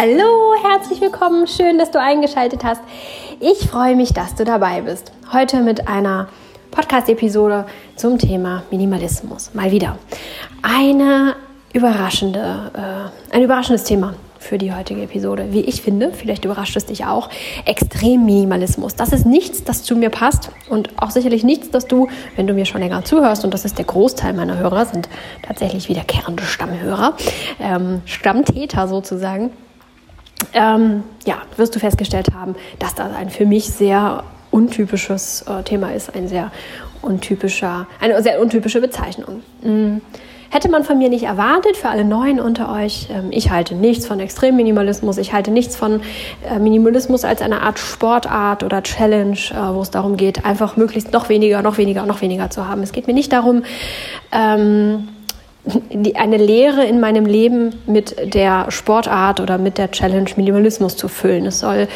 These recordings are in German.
Hallo, herzlich willkommen. Schön, dass du eingeschaltet hast. Ich freue mich, dass du dabei bist. Heute mit einer Podcast-Episode zum Thema Minimalismus. Mal wieder. Eine überraschende, äh, ein überraschendes Thema für die heutige Episode. Wie ich finde, vielleicht überrascht es dich auch, extrem Minimalismus. Das ist nichts, das zu mir passt und auch sicherlich nichts, dass du, wenn du mir schon länger zuhörst, und das ist der Großteil meiner Hörer, sind tatsächlich wiederkehrende Stammhörer, ähm, Stammtäter sozusagen, ähm, ja, wirst du festgestellt haben, dass das ein für mich sehr untypisches äh, Thema ist, ein sehr untypischer, eine sehr untypische Bezeichnung. Mhm. Hätte man von mir nicht erwartet, für alle Neuen unter euch, ähm, ich halte nichts von Extremminimalismus, ich halte nichts von äh, Minimalismus als eine Art Sportart oder Challenge, äh, wo es darum geht, einfach möglichst noch weniger, noch weniger, noch weniger zu haben. Es geht mir nicht darum, ähm, eine Lehre in meinem Leben mit der Sportart oder mit der Challenge Minimalismus zu füllen. Es soll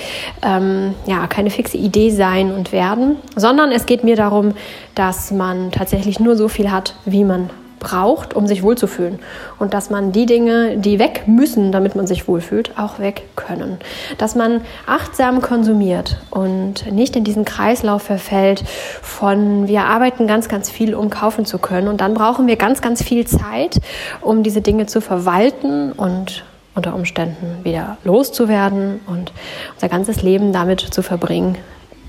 ähm, ja keine fixe Idee sein und werden, sondern es geht mir darum, dass man tatsächlich nur so viel hat, wie man braucht, um sich wohlzufühlen. Und dass man die Dinge, die weg müssen, damit man sich wohlfühlt, auch weg können. Dass man achtsam konsumiert und nicht in diesen Kreislauf verfällt von, wir arbeiten ganz, ganz viel, um kaufen zu können. Und dann brauchen wir ganz, ganz viel Zeit, um diese Dinge zu verwalten und unter Umständen wieder loszuwerden und unser ganzes Leben damit zu verbringen,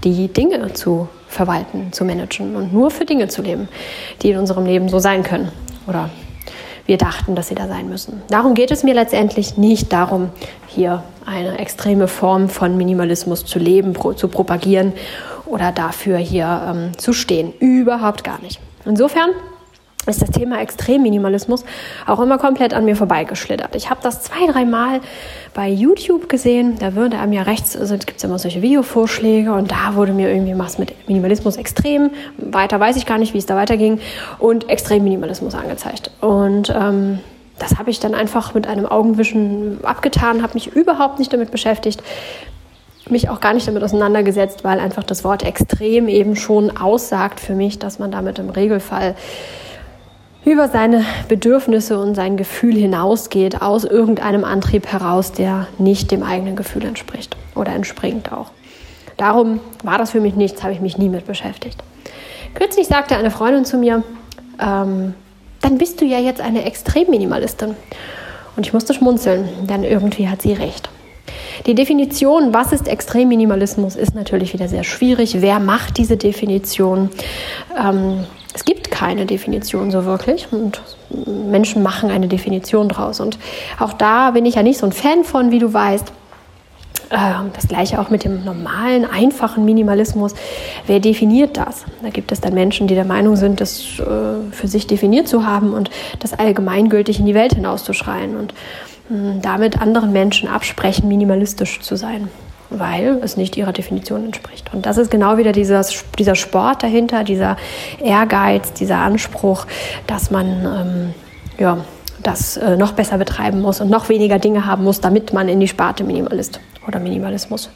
die Dinge zu verwalten, zu managen und nur für Dinge zu leben, die in unserem Leben so sein können oder wir dachten, dass sie da sein müssen. Darum geht es mir letztendlich nicht darum, hier eine extreme Form von Minimalismus zu leben, zu propagieren oder dafür hier ähm, zu stehen. Überhaupt gar nicht. Insofern ist das Thema Extremminimalismus auch immer komplett an mir vorbeigeschlittert. Ich habe das zwei, dreimal bei YouTube gesehen. Da würde einem ja rechts, also gibt es immer solche Videovorschläge und da wurde mir irgendwie was mit Minimalismus extrem. Weiter weiß ich gar nicht, wie es da weiterging. Und Extremminimalismus angezeigt. Und ähm, das habe ich dann einfach mit einem Augenwischen abgetan, habe mich überhaupt nicht damit beschäftigt mich auch gar nicht damit auseinandergesetzt, weil einfach das Wort extrem eben schon aussagt für mich, dass man damit im Regelfall über seine Bedürfnisse und sein Gefühl hinausgeht, aus irgendeinem Antrieb heraus, der nicht dem eigenen Gefühl entspricht oder entspringt auch. Darum war das für mich nichts, habe ich mich nie mit beschäftigt. Kürzlich sagte eine Freundin zu mir, ähm, dann bist du ja jetzt eine Extremminimalistin. Und ich musste schmunzeln, denn irgendwie hat sie recht. Die Definition, was ist Extremminimalismus, ist natürlich wieder sehr schwierig. Wer macht diese Definition? Ähm, es gibt keine Definition so wirklich und Menschen machen eine Definition draus. Und auch da bin ich ja nicht so ein Fan von, wie du weißt. Ähm, das gleiche auch mit dem normalen, einfachen Minimalismus. Wer definiert das? Da gibt es dann Menschen, die der Meinung sind, das äh, für sich definiert zu haben und das allgemeingültig in die Welt hinauszuschreien und hm, damit anderen Menschen absprechen, minimalistisch zu sein weil es nicht ihrer Definition entspricht. Und das ist genau wieder dieses, dieser Sport dahinter, dieser Ehrgeiz, dieser Anspruch, dass man ähm, ja, das äh, noch besser betreiben muss und noch weniger Dinge haben muss, damit man in die Sparte Minimalist oder Minimalismus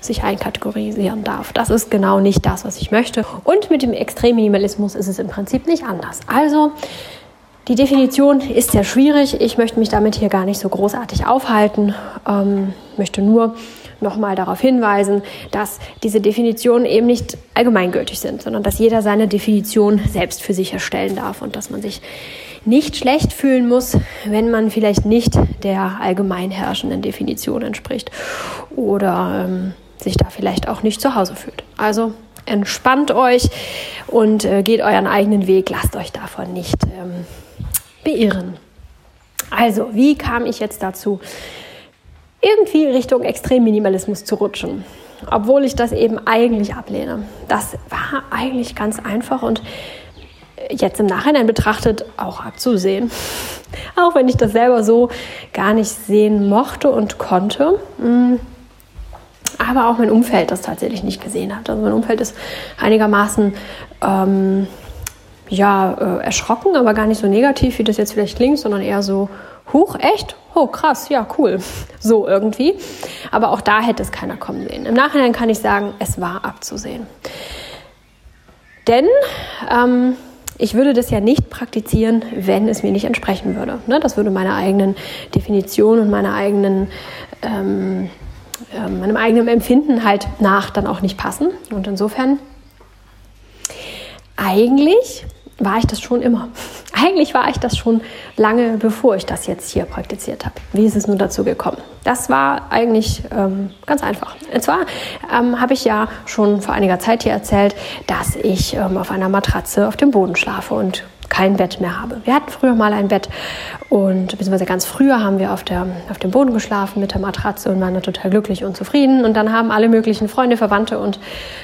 sich einkategorisieren darf. Das ist genau nicht das, was ich möchte. Und mit dem Extremminimalismus ist es im Prinzip nicht anders. Also die Definition ist sehr schwierig. Ich möchte mich damit hier gar nicht so großartig aufhalten. Ähm, möchte nur nochmal darauf hinweisen, dass diese Definitionen eben nicht allgemeingültig sind, sondern dass jeder seine Definition selbst für sich erstellen darf und dass man sich nicht schlecht fühlen muss, wenn man vielleicht nicht der allgemein herrschenden Definition entspricht oder ähm, sich da vielleicht auch nicht zu Hause fühlt. Also entspannt euch und äh, geht euren eigenen Weg, lasst euch davon nicht ähm, beirren. Also, wie kam ich jetzt dazu, irgendwie Richtung Extremminimalismus zu rutschen. Obwohl ich das eben eigentlich ablehne. Das war eigentlich ganz einfach und jetzt im Nachhinein betrachtet auch abzusehen. Auch wenn ich das selber so gar nicht sehen mochte und konnte. Mm. Aber auch mein Umfeld das tatsächlich nicht gesehen hat. Also mein Umfeld ist einigermaßen ähm, ja, äh, erschrocken, aber gar nicht so negativ, wie das jetzt vielleicht klingt, sondern eher so, huch, echt? Oh, krass, ja, cool. So irgendwie. Aber auch da hätte es keiner kommen sehen. Im Nachhinein kann ich sagen, es war abzusehen. Denn ähm, ich würde das ja nicht praktizieren, wenn es mir nicht entsprechen würde. Ne? Das würde meiner eigenen Definition und meiner eigenen, ähm, äh, meinem eigenen Empfinden halt nach dann auch nicht passen. Und insofern, eigentlich war ich das schon immer. Eigentlich war ich das schon lange, bevor ich das jetzt hier praktiziert habe. Wie ist es nun dazu gekommen? Das war eigentlich ähm, ganz einfach. Und zwar ähm, habe ich ja schon vor einiger Zeit hier erzählt, dass ich ähm, auf einer Matratze auf dem Boden schlafe und kein Bett mehr habe. Wir hatten früher mal ein Bett und beziehungsweise ganz früher haben wir auf, der, auf dem Boden geschlafen mit der Matratze und waren total glücklich und zufrieden. Und dann haben alle möglichen Freunde, Verwandte und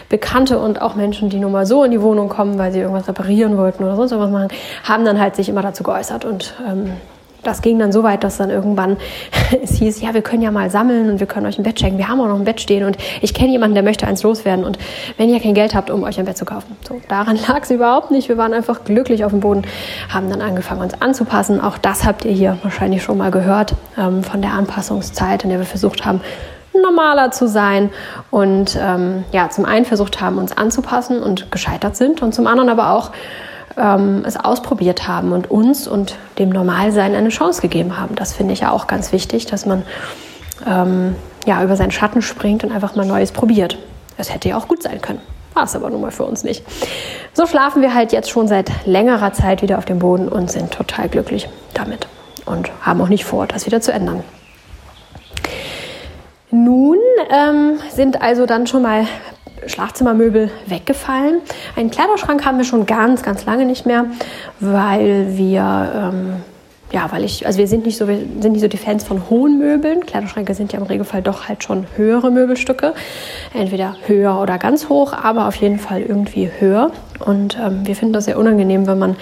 Bekannte und auch Menschen, die nur mal so in die Wohnung kommen, weil sie irgendwas reparieren wollten oder sonst was machen, haben dann halt sich immer dazu geäußert und ähm, das ging dann so weit, dass dann irgendwann es hieß, ja, wir können ja mal sammeln und wir können euch ein Bett schenken. Wir haben auch noch ein Bett stehen und ich kenne jemanden, der möchte eins loswerden. Und wenn ihr kein Geld habt, um euch ein Bett zu kaufen. So, daran lag es überhaupt nicht. Wir waren einfach glücklich auf dem Boden, haben dann angefangen, uns anzupassen. Auch das habt ihr hier wahrscheinlich schon mal gehört ähm, von der Anpassungszeit, in der wir versucht haben, normaler zu sein und ähm, ja, zum einen versucht haben, uns anzupassen und gescheitert sind und zum anderen aber auch ähm, es ausprobiert haben und uns und dem Normalsein eine Chance gegeben haben. Das finde ich ja auch ganz wichtig, dass man ähm, ja, über seinen Schatten springt und einfach mal Neues probiert. Es hätte ja auch gut sein können. War es aber nun mal für uns nicht. So schlafen wir halt jetzt schon seit längerer Zeit wieder auf dem Boden und sind total glücklich damit und haben auch nicht vor, das wieder zu ändern. Nun ähm, sind also dann schon mal Schlafzimmermöbel weggefallen. Einen Kleiderschrank haben wir schon ganz, ganz lange nicht mehr, weil wir ähm, ja, weil ich, also wir sind nicht so, wir sind nicht so die Fans von hohen Möbeln. Kleiderschränke sind ja im Regelfall doch halt schon höhere Möbelstücke. Entweder höher oder ganz hoch, aber auf jeden Fall irgendwie höher. Und ähm, wir finden das sehr unangenehm, wenn man,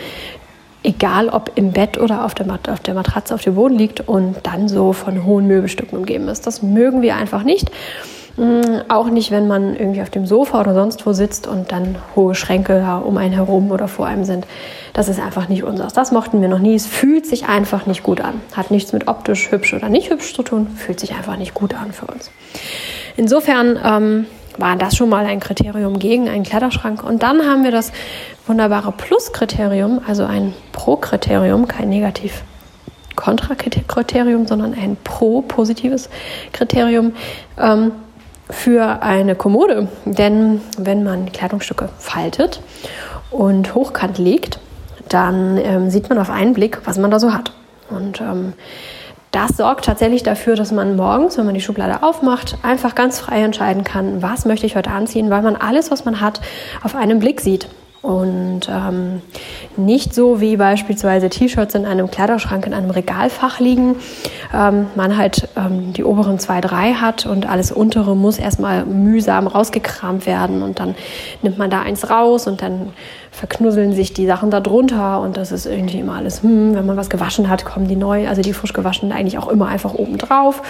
egal ob im Bett oder auf der, Mat auf der Matratze auf dem Boden liegt und dann so von hohen Möbelstücken umgeben ist. Das mögen wir einfach nicht. Mm, auch nicht, wenn man irgendwie auf dem Sofa oder sonst wo sitzt und dann hohe Schränke um einen herum oder vor einem sind. Das ist einfach nicht unseres. Das mochten wir noch nie. Es fühlt sich einfach nicht gut an. Hat nichts mit optisch hübsch oder nicht hübsch zu tun. Fühlt sich einfach nicht gut an für uns. Insofern ähm, war das schon mal ein Kriterium gegen einen Kleiderschrank. Und dann haben wir das wunderbare Plus-Kriterium, also ein Pro-Kriterium, kein Negativ. Kontra-Kriterium, sondern ein pro-positives Kriterium. Ähm, für eine Kommode. Denn wenn man Kleidungsstücke faltet und hochkant legt, dann ähm, sieht man auf einen Blick, was man da so hat. Und ähm, das sorgt tatsächlich dafür, dass man morgens, wenn man die Schublade aufmacht, einfach ganz frei entscheiden kann, was möchte ich heute anziehen, weil man alles, was man hat, auf einen Blick sieht. Und ähm, nicht so wie beispielsweise T-Shirts in einem Kleiderschrank in einem Regalfach liegen. Ähm, man halt ähm, die oberen zwei, drei hat und alles untere muss erstmal mühsam rausgekramt werden. Und dann nimmt man da eins raus und dann verknusseln sich die Sachen da drunter und das ist irgendwie immer alles, hm, wenn man was gewaschen hat, kommen die neu, also die frisch gewaschenen eigentlich auch immer einfach oben drauf.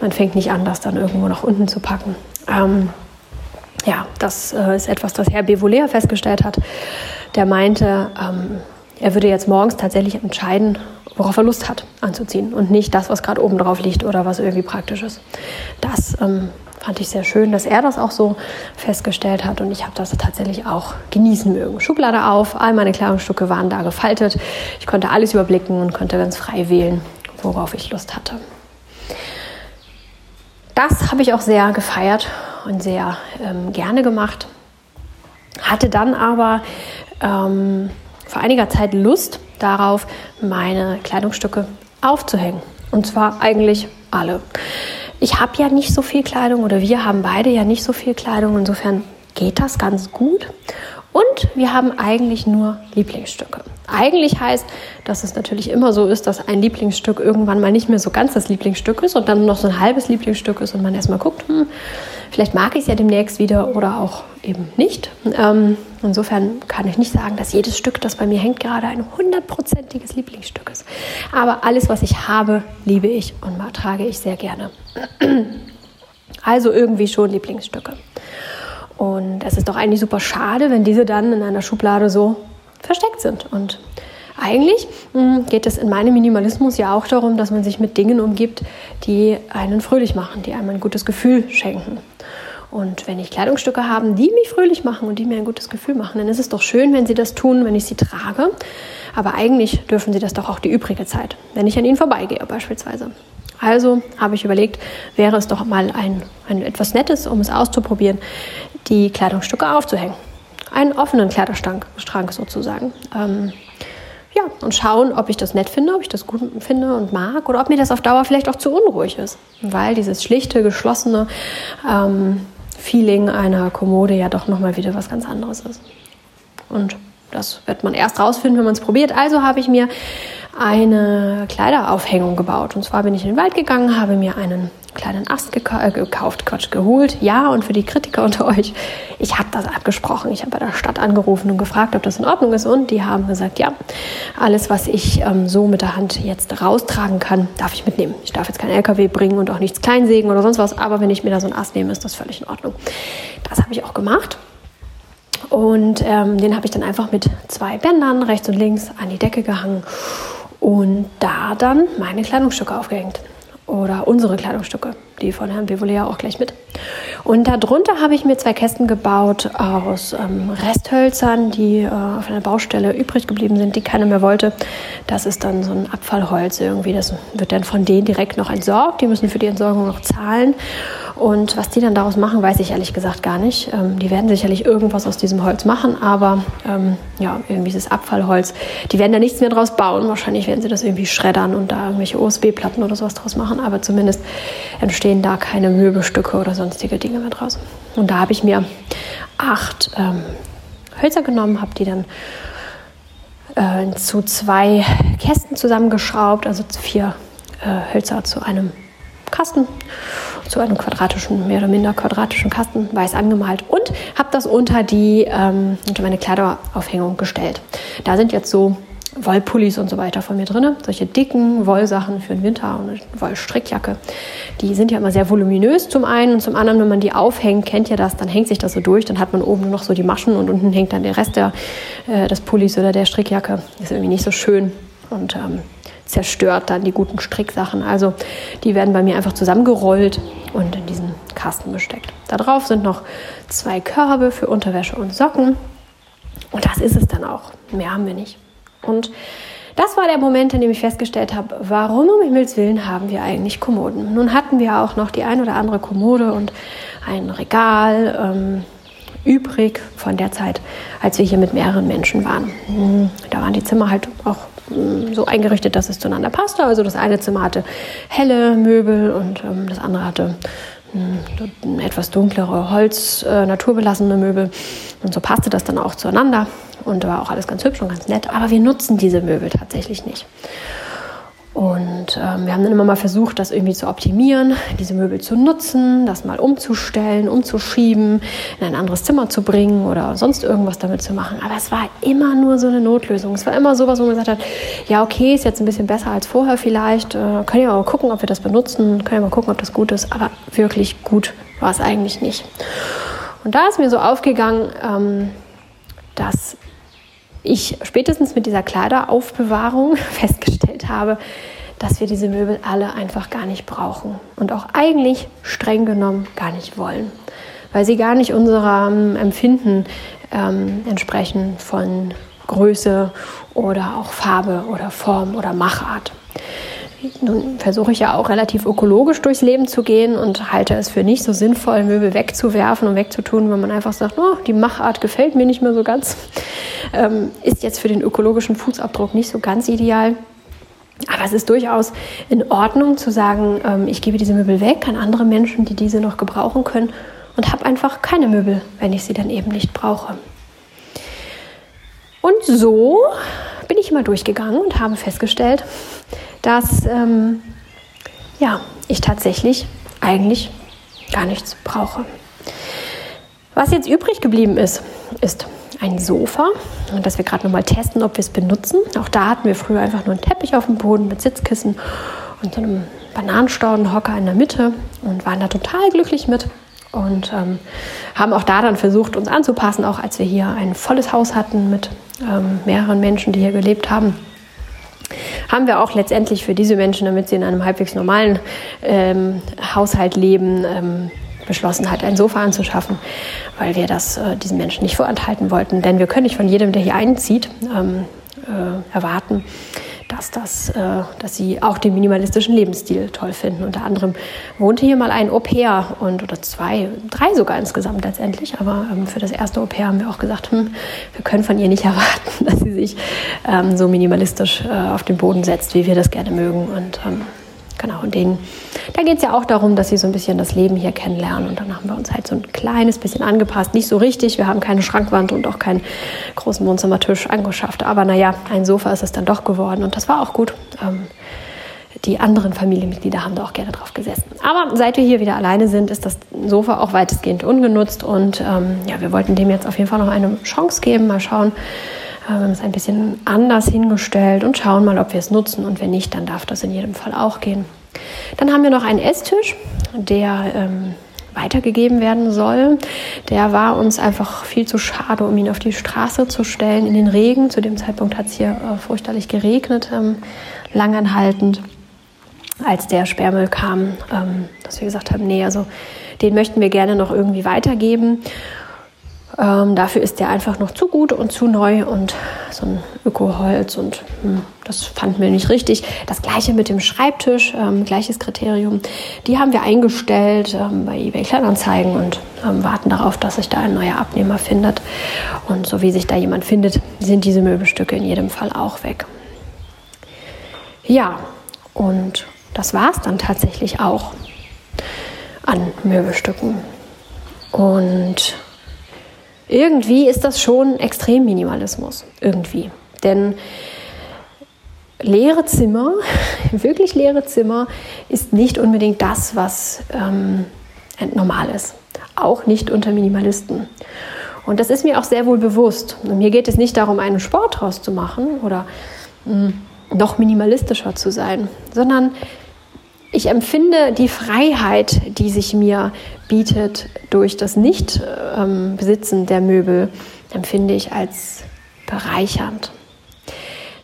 Man fängt nicht an, das dann irgendwo nach unten zu packen. Ähm, ja, das äh, ist etwas, das Herr Bevolea festgestellt hat. Der meinte, ähm, er würde jetzt morgens tatsächlich entscheiden, worauf er Lust hat anzuziehen und nicht das, was gerade oben drauf liegt oder was irgendwie praktisch ist. Das ähm, fand ich sehr schön, dass er das auch so festgestellt hat und ich habe das tatsächlich auch genießen mögen. Schublade auf, all meine Kleidungsstücke waren da gefaltet. Ich konnte alles überblicken und konnte ganz frei wählen, worauf ich Lust hatte. Das habe ich auch sehr gefeiert und sehr ähm, gerne gemacht. Hatte dann aber ähm, vor einiger Zeit Lust darauf, meine Kleidungsstücke aufzuhängen. Und zwar eigentlich alle. Ich habe ja nicht so viel Kleidung oder wir haben beide ja nicht so viel Kleidung. Insofern geht das ganz gut. Und wir haben eigentlich nur Lieblingsstücke. Eigentlich heißt, dass es natürlich immer so ist, dass ein Lieblingsstück irgendwann mal nicht mehr so ganz das Lieblingsstück ist und dann noch so ein halbes Lieblingsstück ist und man erstmal guckt, hm, vielleicht mag ich es ja demnächst wieder oder auch eben nicht. Ähm, insofern kann ich nicht sagen, dass jedes Stück, das bei mir hängt, gerade ein hundertprozentiges Lieblingsstück ist. Aber alles, was ich habe, liebe ich und trage ich sehr gerne. Also irgendwie schon Lieblingsstücke. Und es ist doch eigentlich super schade, wenn diese dann in einer Schublade so versteckt sind. Und eigentlich hm, geht es in meinem Minimalismus ja auch darum, dass man sich mit Dingen umgibt, die einen fröhlich machen, die einem ein gutes Gefühl schenken. Und wenn ich Kleidungsstücke habe, die mich fröhlich machen und die mir ein gutes Gefühl machen, dann ist es doch schön, wenn sie das tun, wenn ich sie trage. Aber eigentlich dürfen sie das doch auch die übrige Zeit, wenn ich an ihnen vorbeigehe beispielsweise. Also habe ich überlegt, wäre es doch mal ein, ein etwas Nettes, um es auszuprobieren, die Kleidungsstücke aufzuhängen. Einen offenen Kleiderschrank sozusagen. Ähm, ja, und schauen, ob ich das nett finde, ob ich das gut finde und mag oder ob mir das auf Dauer vielleicht auch zu unruhig ist. Weil dieses schlichte, geschlossene ähm, Feeling einer Kommode ja doch nochmal wieder was ganz anderes ist. Und das wird man erst rausfinden, wenn man es probiert. Also habe ich mir eine Kleideraufhängung gebaut. Und zwar bin ich in den Wald gegangen, habe mir einen kleinen Ast geka äh, gekauft, Quatsch, geholt. Ja, und für die Kritiker unter euch, ich habe das abgesprochen. Ich habe bei der Stadt angerufen und gefragt, ob das in Ordnung ist. Und die haben gesagt, ja, alles, was ich ähm, so mit der Hand jetzt raustragen kann, darf ich mitnehmen. Ich darf jetzt keinen LKW bringen und auch nichts kleinsägen oder sonst was. Aber wenn ich mir da so einen Ast nehme, ist das völlig in Ordnung. Das habe ich auch gemacht. Und ähm, den habe ich dann einfach mit zwei Bändern rechts und links an die Decke gehangen und da dann meine Kleidungsstücke aufgehängt. Oder unsere Kleidungsstücke, die von Herrn Bevolet auch gleich mit. Und darunter habe ich mir zwei Kästen gebaut aus ähm, Resthölzern, die äh, auf einer Baustelle übrig geblieben sind, die keiner mehr wollte. Das ist dann so ein Abfallholz irgendwie. Das wird dann von denen direkt noch entsorgt. Die müssen für die Entsorgung noch zahlen. Und was die dann daraus machen, weiß ich ehrlich gesagt gar nicht. Ähm, die werden sicherlich irgendwas aus diesem Holz machen, aber ähm, ja, irgendwie ist es Abfallholz. Die werden da nichts mehr draus bauen. Wahrscheinlich werden sie das irgendwie schreddern und da irgendwelche OSB-Platten oder sowas draus machen. Aber zumindest entstehen da keine Möbelstücke oder sonstige Dinge mehr draus. Und da habe ich mir acht ähm, Hölzer genommen, habe die dann äh, zu zwei Kästen zusammengeschraubt, also vier äh, Hölzer zu einem Kasten, zu einem quadratischen, mehr oder minder quadratischen Kasten, weiß angemalt und habe das unter, die, ähm, unter meine Kleideraufhängung gestellt. Da sind jetzt so Wollpullis und so weiter von mir drin. Solche dicken Wollsachen für den Winter und eine Wollstrickjacke. Die sind ja immer sehr voluminös zum einen und zum anderen, wenn man die aufhängt, kennt ihr das, dann hängt sich das so durch, dann hat man oben nur noch so die Maschen und unten hängt dann der Rest der, äh, des Pullis oder der Strickjacke. Ist irgendwie nicht so schön. Und ähm, zerstört dann die guten Stricksachen. Also die werden bei mir einfach zusammengerollt und in diesen Kasten gesteckt. Darauf sind noch zwei Körbe für Unterwäsche und Socken. Und das ist es dann auch. Mehr haben wir nicht. Und das war der Moment, in dem ich festgestellt habe, warum um Himmels Willen haben wir eigentlich Kommoden? Nun hatten wir auch noch die ein oder andere Kommode und ein Regal ähm, übrig von der Zeit, als wir hier mit mehreren Menschen waren. Hm, da waren die Zimmer halt auch so eingerichtet, dass es zueinander passte. Also das eine Zimmer hatte helle Möbel und ähm, das andere hatte hm, etwas dunklere Holz, äh, naturbelassene Möbel. Und so passte das dann auch zueinander und war auch alles ganz hübsch und ganz nett. Aber wir nutzen diese Möbel tatsächlich nicht. Und ähm, wir haben dann immer mal versucht, das irgendwie zu optimieren, diese Möbel zu nutzen, das mal umzustellen, umzuschieben, in ein anderes Zimmer zu bringen oder sonst irgendwas damit zu machen. Aber es war immer nur so eine Notlösung. Es war immer sowas, wo man gesagt hat, ja, okay, ist jetzt ein bisschen besser als vorher vielleicht. Äh, können ja mal gucken, ob wir das benutzen, können ja mal gucken, ob das gut ist. Aber wirklich gut war es eigentlich nicht. Und da ist mir so aufgegangen, ähm, dass ich spätestens mit dieser Kleideraufbewahrung festgestellt habe, dass wir diese Möbel alle einfach gar nicht brauchen und auch eigentlich streng genommen gar nicht wollen, weil sie gar nicht unserem Empfinden ähm, entsprechen von Größe oder auch Farbe oder Form oder Machart. Nun versuche ich ja auch relativ ökologisch durchs Leben zu gehen und halte es für nicht so sinnvoll, Möbel wegzuwerfen und wegzutun, wenn man einfach sagt, oh, die Machart gefällt mir nicht mehr so ganz. Ähm, ist jetzt für den ökologischen Fußabdruck nicht so ganz ideal. Aber es ist durchaus in Ordnung zu sagen, ähm, ich gebe diese Möbel weg an andere Menschen, die diese noch gebrauchen können und habe einfach keine Möbel, wenn ich sie dann eben nicht brauche. Und so bin ich mal durchgegangen und habe festgestellt, dass ähm, ja, ich tatsächlich eigentlich gar nichts brauche. Was jetzt übrig geblieben ist, ist ein Sofa und dass wir gerade noch mal testen, ob wir es benutzen. Auch da hatten wir früher einfach nur einen Teppich auf dem Boden mit Sitzkissen und so einem Bananenstaudenhocker in der Mitte und waren da total glücklich mit und ähm, haben auch da dann versucht, uns anzupassen, auch als wir hier ein volles Haus hatten mit ähm, mehreren Menschen, die hier gelebt haben haben wir auch letztendlich für diese Menschen, damit sie in einem halbwegs normalen ähm, Haushalt leben, ähm, beschlossen hat, ein Sofa anzuschaffen, weil wir das äh, diesen Menschen nicht vorenthalten wollten. Denn wir können nicht von jedem, der hier einzieht, ähm, äh, erwarten, dass, das, äh, dass sie auch den minimalistischen Lebensstil toll finden. Unter anderem wohnte hier mal ein Au-pair und oder zwei, drei sogar insgesamt letztendlich. Aber ähm, für das erste Au-pair haben wir auch gesagt, hm, wir können von ihr nicht erwarten, dass sie sich ähm, so minimalistisch äh, auf den Boden setzt, wie wir das gerne mögen. Und ähm, Genau, und denen, da geht es ja auch darum, dass sie so ein bisschen das Leben hier kennenlernen. Und dann haben wir uns halt so ein kleines bisschen angepasst. Nicht so richtig, wir haben keine Schrankwand und auch keinen großen Wohnzimmertisch angeschafft. Aber naja, ein Sofa ist es dann doch geworden und das war auch gut. Ähm, die anderen Familienmitglieder haben da auch gerne drauf gesessen. Aber seit wir hier wieder alleine sind, ist das Sofa auch weitestgehend ungenutzt. Und ähm, ja, wir wollten dem jetzt auf jeden Fall noch eine Chance geben. Mal schauen, wir haben es ein bisschen anders hingestellt und schauen mal, ob wir es nutzen. Und wenn nicht, dann darf das in jedem Fall auch gehen. Dann haben wir noch einen Esstisch, der ähm, weitergegeben werden soll. Der war uns einfach viel zu schade, um ihn auf die Straße zu stellen in den Regen. Zu dem Zeitpunkt hat es hier äh, furchterlich geregnet, ähm, langanhaltend, als der Sperrmüll kam, ähm, dass wir gesagt haben, nee, also den möchten wir gerne noch irgendwie weitergeben. Ähm, dafür ist der einfach noch zu gut und zu neu und so ein Ökoholz und hm, das fanden wir nicht richtig. Das gleiche mit dem Schreibtisch, ähm, gleiches Kriterium. Die haben wir eingestellt ähm, bei eBay Kleinanzeigen und ähm, warten darauf, dass sich da ein neuer Abnehmer findet. Und so wie sich da jemand findet, sind diese Möbelstücke in jedem Fall auch weg. Ja, und das war es dann tatsächlich auch an Möbelstücken. Und irgendwie ist das schon Extremminimalismus. Irgendwie. Denn leere Zimmer, wirklich leere Zimmer, ist nicht unbedingt das, was ähm, normal ist. Auch nicht unter Minimalisten. Und das ist mir auch sehr wohl bewusst. Und mir geht es nicht darum, einen Sport draus zu machen oder mh, hm, noch minimalistischer zu sein, sondern ich empfinde die Freiheit, die sich mir bietet durch das Nicht-Besitzen der Möbel, empfinde ich als bereichernd.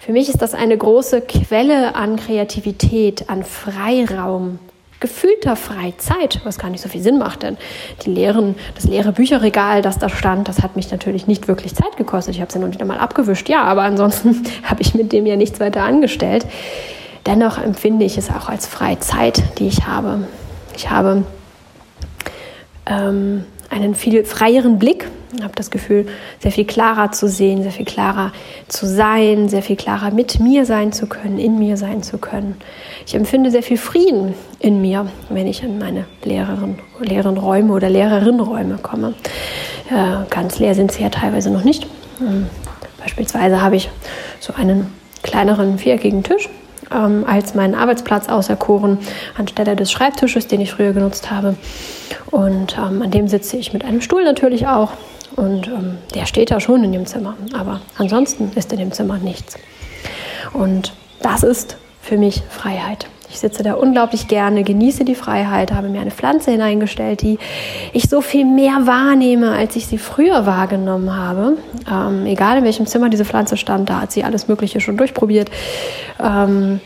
Für mich ist das eine große Quelle an Kreativität, an Freiraum, gefühlter Freizeit, was gar nicht so viel Sinn macht, denn die leeren, das leere Bücherregal, das da stand, das hat mich natürlich nicht wirklich Zeit gekostet. Ich habe es ja nur wieder mal abgewischt, ja, aber ansonsten habe ich mit dem ja nichts weiter angestellt. Dennoch empfinde ich es auch als Freizeit, die ich habe. Ich habe ähm, einen viel freieren Blick, habe das Gefühl, sehr viel klarer zu sehen, sehr viel klarer zu sein, sehr viel klarer mit mir sein zu können, in mir sein zu können. Ich empfinde sehr viel Frieden in mir, wenn ich in meine leeren, leeren Räume oder leereren Räume komme. Äh, ganz leer sind sie ja teilweise noch nicht. Ähm, beispielsweise habe ich so einen kleineren viereckigen Tisch ähm, als meinen Arbeitsplatz auserkoren, anstelle des Schreibtisches, den ich früher genutzt habe. Und ähm, an dem sitze ich mit einem Stuhl natürlich auch. Und ähm, der steht da schon in dem Zimmer. Aber ansonsten ist in dem Zimmer nichts. Und das ist für mich Freiheit. Ich sitze da unglaublich gerne, genieße die Freiheit, habe mir eine Pflanze hineingestellt, die ich so viel mehr wahrnehme, als ich sie früher wahrgenommen habe. Ähm, egal in welchem Zimmer diese Pflanze stand, da hat sie alles Mögliche schon durchprobiert. Ähm,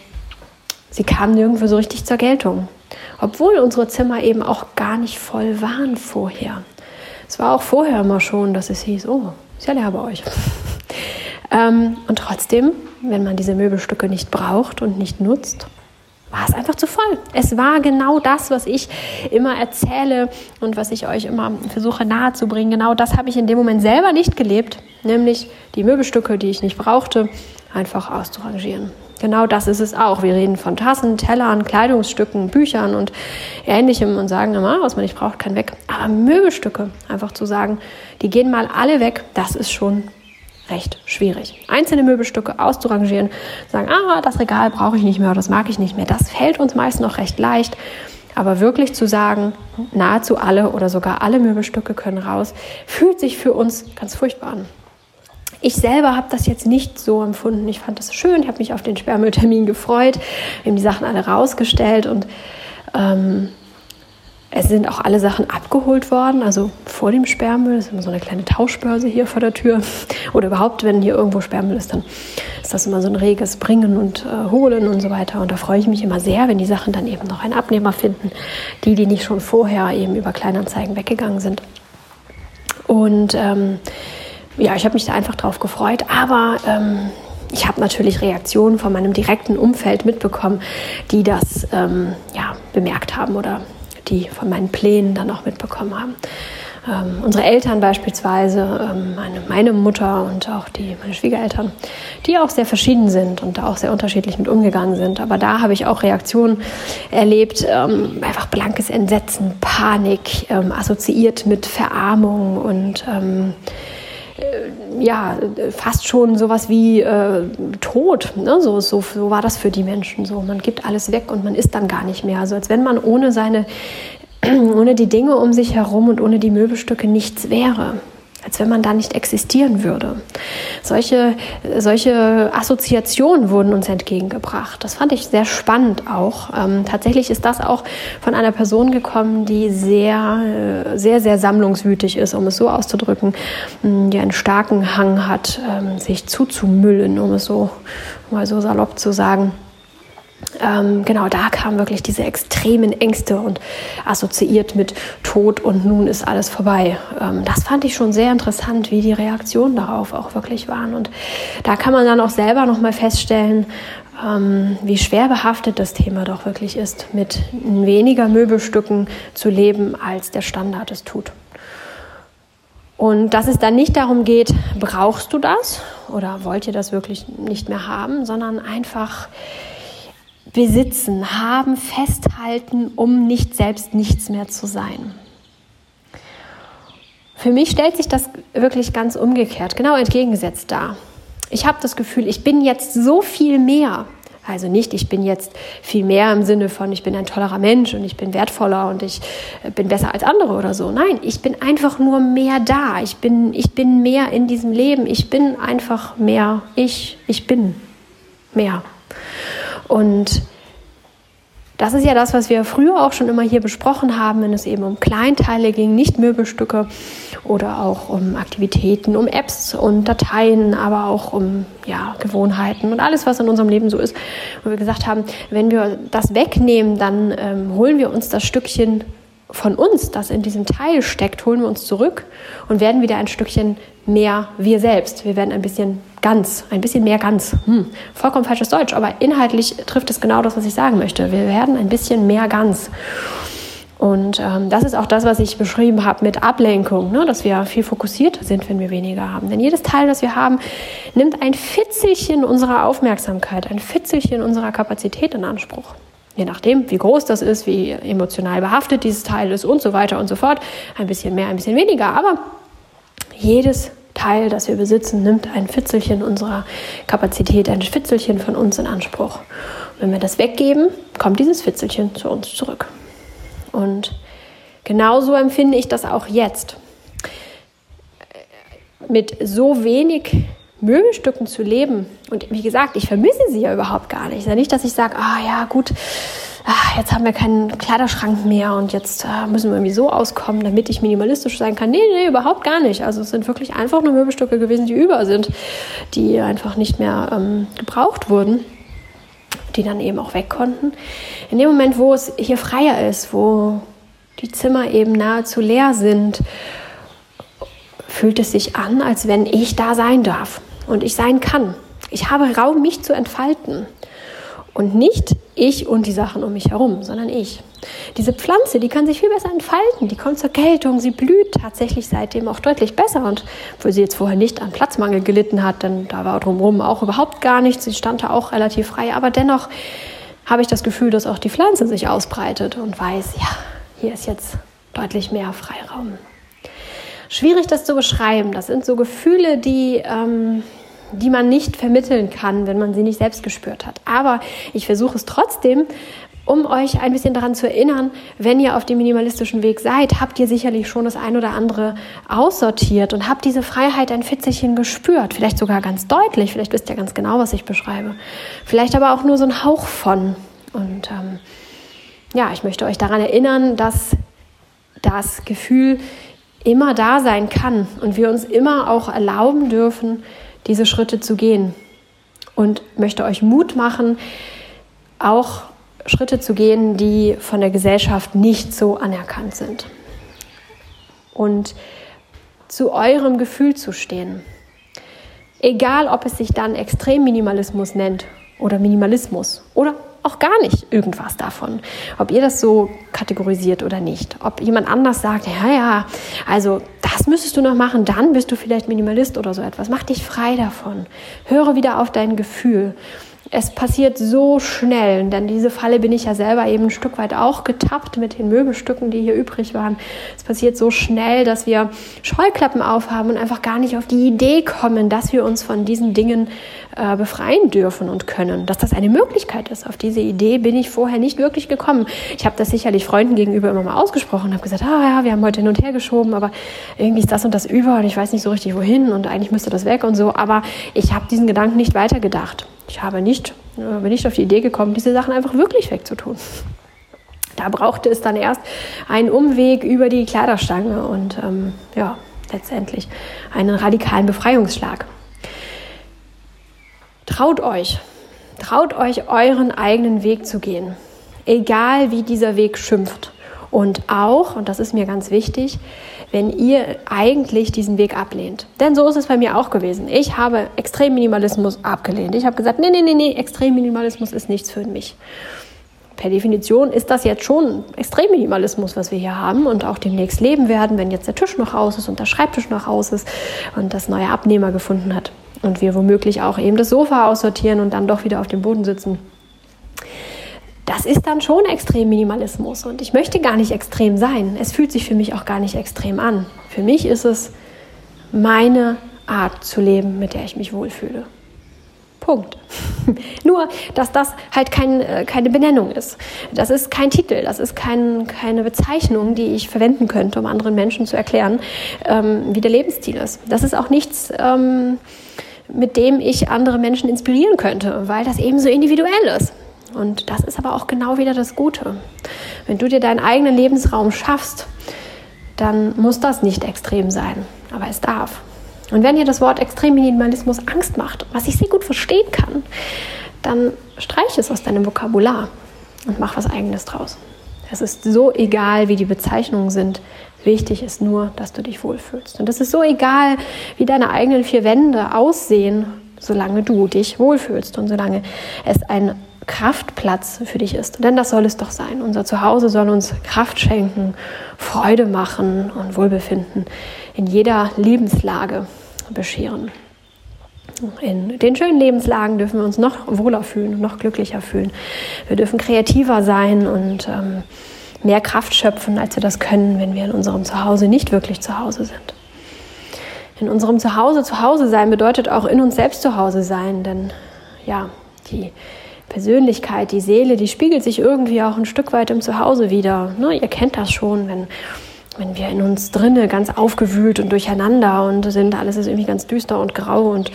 sie kam nirgendwo so richtig zur Geltung. Obwohl unsere Zimmer eben auch gar nicht voll waren vorher. Es war auch vorher immer schon, dass es hieß, oh, ist ja leer bei euch. ähm, und trotzdem, wenn man diese Möbelstücke nicht braucht und nicht nutzt, war es einfach zu voll. Es war genau das, was ich immer erzähle und was ich euch immer versuche nahezubringen. Genau das habe ich in dem Moment selber nicht gelebt, nämlich die Möbelstücke, die ich nicht brauchte, einfach auszurangieren. Genau das ist es auch. Wir reden von Tassen, Tellern, Kleidungsstücken, Büchern und ähnlichem und sagen immer, was man nicht braucht, kann weg. Aber Möbelstücke, einfach zu sagen, die gehen mal alle weg, das ist schon recht schwierig. Einzelne Möbelstücke auszurangieren, sagen, ah, das Regal brauche ich nicht mehr, das mag ich nicht mehr, das fällt uns meist noch recht leicht. Aber wirklich zu sagen, nahezu alle oder sogar alle Möbelstücke können raus, fühlt sich für uns ganz furchtbar an. Ich selber habe das jetzt nicht so empfunden. Ich fand das schön, ich habe mich auf den Sperrmülltermin gefreut, haben die Sachen alle rausgestellt und ähm, es sind auch alle Sachen abgeholt worden, also vor dem Sperrmüll. Das ist immer so eine kleine Tauschbörse hier vor der Tür. Oder überhaupt, wenn hier irgendwo Sperrmüll ist, dann ist das immer so ein reges Bringen und äh, Holen und so weiter. Und da freue ich mich immer sehr, wenn die Sachen dann eben noch einen Abnehmer finden. Die, die nicht schon vorher eben über Kleinanzeigen weggegangen sind. Und ähm, ja, ich habe mich da einfach drauf gefreut. Aber ähm, ich habe natürlich Reaktionen von meinem direkten Umfeld mitbekommen, die das ähm, ja, bemerkt haben oder die von meinen Plänen dann auch mitbekommen haben. Ähm, unsere Eltern beispielsweise, ähm, meine, meine, Mutter und auch die, meine Schwiegereltern, die auch sehr verschieden sind und da auch sehr unterschiedlich mit umgegangen sind. Aber da habe ich auch Reaktionen erlebt, ähm, einfach blankes Entsetzen, Panik, ähm, assoziiert mit Verarmung und ähm, äh, ja, fast schon sowas wie äh, Tod. Ne? So, so, so war das für die Menschen. So, man gibt alles weg und man ist dann gar nicht mehr. Also als wenn man ohne seine, ohne die Dinge um sich herum und ohne die Möbelstücke nichts wäre als wenn man da nicht existieren würde. Solche, solche Assoziationen wurden uns entgegengebracht. Das fand ich sehr spannend auch. Ähm, tatsächlich ist das auch von einer Person gekommen, die sehr, äh, sehr, sehr sammlungswütig ist, um es so auszudrücken, die einen starken Hang hat, ähm, sich zuzumüllen, um es so mal so salopp zu sagen ähm, genau da kamen wirklich diese extremen Ängste und assoziiert mit Tod und nun ist alles vorbei. Ähm, das fand ich schon sehr interessant, wie die Reaktionen darauf auch wirklich waren. Und da kann man dann auch selber nochmal feststellen, ähm, wie schwer behaftet das Thema doch wirklich ist, mit weniger Möbelstücken zu leben, als der Standard es tut. Und dass es dann nicht darum geht, brauchst du das oder wollt ihr das wirklich nicht mehr haben, sondern einfach besitzen, haben, festhalten, um nicht selbst nichts mehr zu sein. Für mich stellt sich das wirklich ganz umgekehrt, genau entgegengesetzt dar. Ich habe das Gefühl, ich bin jetzt so viel mehr. Also nicht, ich bin jetzt viel mehr im Sinne von, ich bin ein tollerer Mensch und ich bin wertvoller und ich äh, bin besser als andere oder so. Nein, ich bin einfach nur mehr da. Ich bin, ich bin mehr in diesem Leben. Ich bin einfach mehr ich. Ich bin mehr. Und das ist ja das, was wir früher auch schon immer hier besprochen haben, wenn es eben um Kleinteile ging, nicht Möbelstücke oder auch um Aktivitäten, um Apps und Dateien, aber auch um ja, Gewohnheiten und alles, was in unserem Leben so ist. Wo wir gesagt haben, wenn wir das wegnehmen, dann ähm, holen wir uns das Stückchen von uns, das in diesem Teil steckt, holen wir uns zurück und werden wieder ein Stückchen mehr wir selbst. Wir werden ein bisschen ganz, ein bisschen mehr ganz. Hm, vollkommen falsches Deutsch, aber inhaltlich trifft es genau das, was ich sagen möchte. Wir werden ein bisschen mehr ganz. Und ähm, das ist auch das, was ich beschrieben habe mit Ablenkung, ne? dass wir viel fokussierter sind, wenn wir weniger haben. Denn jedes Teil, das wir haben, nimmt ein Fitzelchen unserer Aufmerksamkeit, ein Fitzelchen unserer Kapazität in Anspruch je nachdem, wie groß das ist, wie emotional behaftet dieses Teil ist und so weiter und so fort. Ein bisschen mehr, ein bisschen weniger, aber jedes Teil, das wir besitzen, nimmt ein Fitzelchen unserer Kapazität, ein Fitzelchen von uns in Anspruch. Und wenn wir das weggeben, kommt dieses Fitzelchen zu uns zurück. Und genauso empfinde ich das auch jetzt. Mit so wenig Möbelstücken zu leben. Und wie gesagt, ich vermisse sie ja überhaupt gar nicht. Ja nicht, dass ich sage, ah ja, gut, ach, jetzt haben wir keinen Kleiderschrank mehr und jetzt äh, müssen wir irgendwie so auskommen, damit ich minimalistisch sein kann. Nee, nee, überhaupt gar nicht. Also es sind wirklich einfach nur Möbelstücke gewesen, die über sind, die einfach nicht mehr ähm, gebraucht wurden, die dann eben auch weg konnten. In dem Moment, wo es hier freier ist, wo die Zimmer eben nahezu leer sind, fühlt es sich an, als wenn ich da sein darf und ich sein kann. Ich habe Raum, mich zu entfalten. Und nicht ich und die Sachen um mich herum, sondern ich. Diese Pflanze, die kann sich viel besser entfalten, die kommt zur Geltung, sie blüht tatsächlich seitdem auch deutlich besser. Und obwohl sie jetzt vorher nicht an Platzmangel gelitten hat, denn da war drumherum auch überhaupt gar nichts, sie stand da auch relativ frei, aber dennoch habe ich das Gefühl, dass auch die Pflanze sich ausbreitet und weiß, ja, hier ist jetzt deutlich mehr Freiraum. Schwierig das zu beschreiben, das sind so Gefühle, die... Ähm, die man nicht vermitteln kann, wenn man sie nicht selbst gespürt hat. Aber ich versuche es trotzdem, um euch ein bisschen daran zu erinnern, wenn ihr auf dem minimalistischen Weg seid, habt ihr sicherlich schon das ein oder andere aussortiert und habt diese Freiheit ein Fitzelchen gespürt. Vielleicht sogar ganz deutlich, vielleicht wisst ihr ganz genau, was ich beschreibe. Vielleicht aber auch nur so ein Hauch von. Und ähm, ja, ich möchte euch daran erinnern, dass das Gefühl immer da sein kann und wir uns immer auch erlauben dürfen, diese Schritte zu gehen. Und möchte euch Mut machen, auch Schritte zu gehen, die von der Gesellschaft nicht so anerkannt sind. Und zu eurem Gefühl zu stehen. Egal, ob es sich dann Extremminimalismus nennt oder Minimalismus oder auch gar nicht irgendwas davon. Ob ihr das so kategorisiert oder nicht. Ob jemand anders sagt, ja, ja, also das müsstest du noch machen, dann bist du vielleicht Minimalist oder so etwas. Mach dich frei davon. Höre wieder auf dein Gefühl es passiert so schnell, denn diese Falle bin ich ja selber eben ein Stück weit auch getappt mit den Möbelstücken, die hier übrig waren. Es passiert so schnell, dass wir Scheuklappen aufhaben und einfach gar nicht auf die Idee kommen, dass wir uns von diesen Dingen äh, befreien dürfen und können, dass das eine Möglichkeit ist. Auf diese Idee bin ich vorher nicht wirklich gekommen. Ich habe das sicherlich Freunden gegenüber immer mal ausgesprochen, habe gesagt, ah ja, wir haben heute hin und her geschoben, aber irgendwie ist das und das über und ich weiß nicht so richtig wohin und eigentlich müsste das weg und so. Aber ich habe diesen Gedanken nicht weitergedacht. Ich habe nicht, äh, bin nicht auf die Idee gekommen, diese Sachen einfach wirklich wegzutun. Da brauchte es dann erst einen Umweg über die Kleiderstange und ähm, ja, letztendlich einen radikalen Befreiungsschlag. Traut euch, traut euch euren eigenen Weg zu gehen, egal wie dieser Weg schimpft. Und auch, und das ist mir ganz wichtig, wenn ihr eigentlich diesen Weg ablehnt. Denn so ist es bei mir auch gewesen. Ich habe Extremminimalismus abgelehnt. Ich habe gesagt, nee, nee, nee, nee, Extremminimalismus ist nichts für mich. Per Definition ist das jetzt schon Extremminimalismus, was wir hier haben und auch demnächst leben werden, wenn jetzt der Tisch noch aus ist und der Schreibtisch noch aus ist und das neue Abnehmer gefunden hat und wir womöglich auch eben das Sofa aussortieren und dann doch wieder auf dem Boden sitzen das ist dann schon Extremminimalismus. Und ich möchte gar nicht extrem sein. Es fühlt sich für mich auch gar nicht extrem an. Für mich ist es meine Art zu leben, mit der ich mich wohlfühle. Punkt. Nur, dass das halt kein, äh, keine Benennung ist. Das ist kein Titel, das ist kein, keine Bezeichnung, die ich verwenden könnte, um anderen Menschen zu erklären, ähm, wie der Lebensstil ist. Das ist auch nichts, ähm, mit dem ich andere Menschen inspirieren könnte, weil das eben so individuell ist. Und das ist aber auch genau wieder das Gute. Wenn du dir deinen eigenen Lebensraum schaffst, dann muss das nicht extrem sein, aber es darf. Und wenn dir das Wort Extremminimalismus Angst macht, was ich sehr gut verstehen kann, dann streich es aus deinem Vokabular und mach was eigenes draus. Es ist so egal, wie die Bezeichnungen sind. Wichtig ist nur, dass du dich wohlfühlst. Und es ist so egal, wie deine eigenen vier Wände aussehen, solange du dich wohlfühlst und solange es ein Kraftplatz für dich ist. Denn das soll es doch sein. Unser Zuhause soll uns Kraft schenken, Freude machen und Wohlbefinden in jeder Lebenslage bescheren. In den schönen Lebenslagen dürfen wir uns noch wohler fühlen noch glücklicher fühlen. Wir dürfen kreativer sein und ähm, mehr Kraft schöpfen, als wir das können, wenn wir in unserem Zuhause nicht wirklich zu Hause sind. In unserem Zuhause zu Hause sein bedeutet auch in uns selbst zu Hause sein, denn ja, die Persönlichkeit, die Seele, die spiegelt sich irgendwie auch ein Stück weit im Zuhause wieder. Ne? Ihr kennt das schon, wenn, wenn wir in uns drinnen ganz aufgewühlt und durcheinander und sind, alles ist irgendwie ganz düster und grau und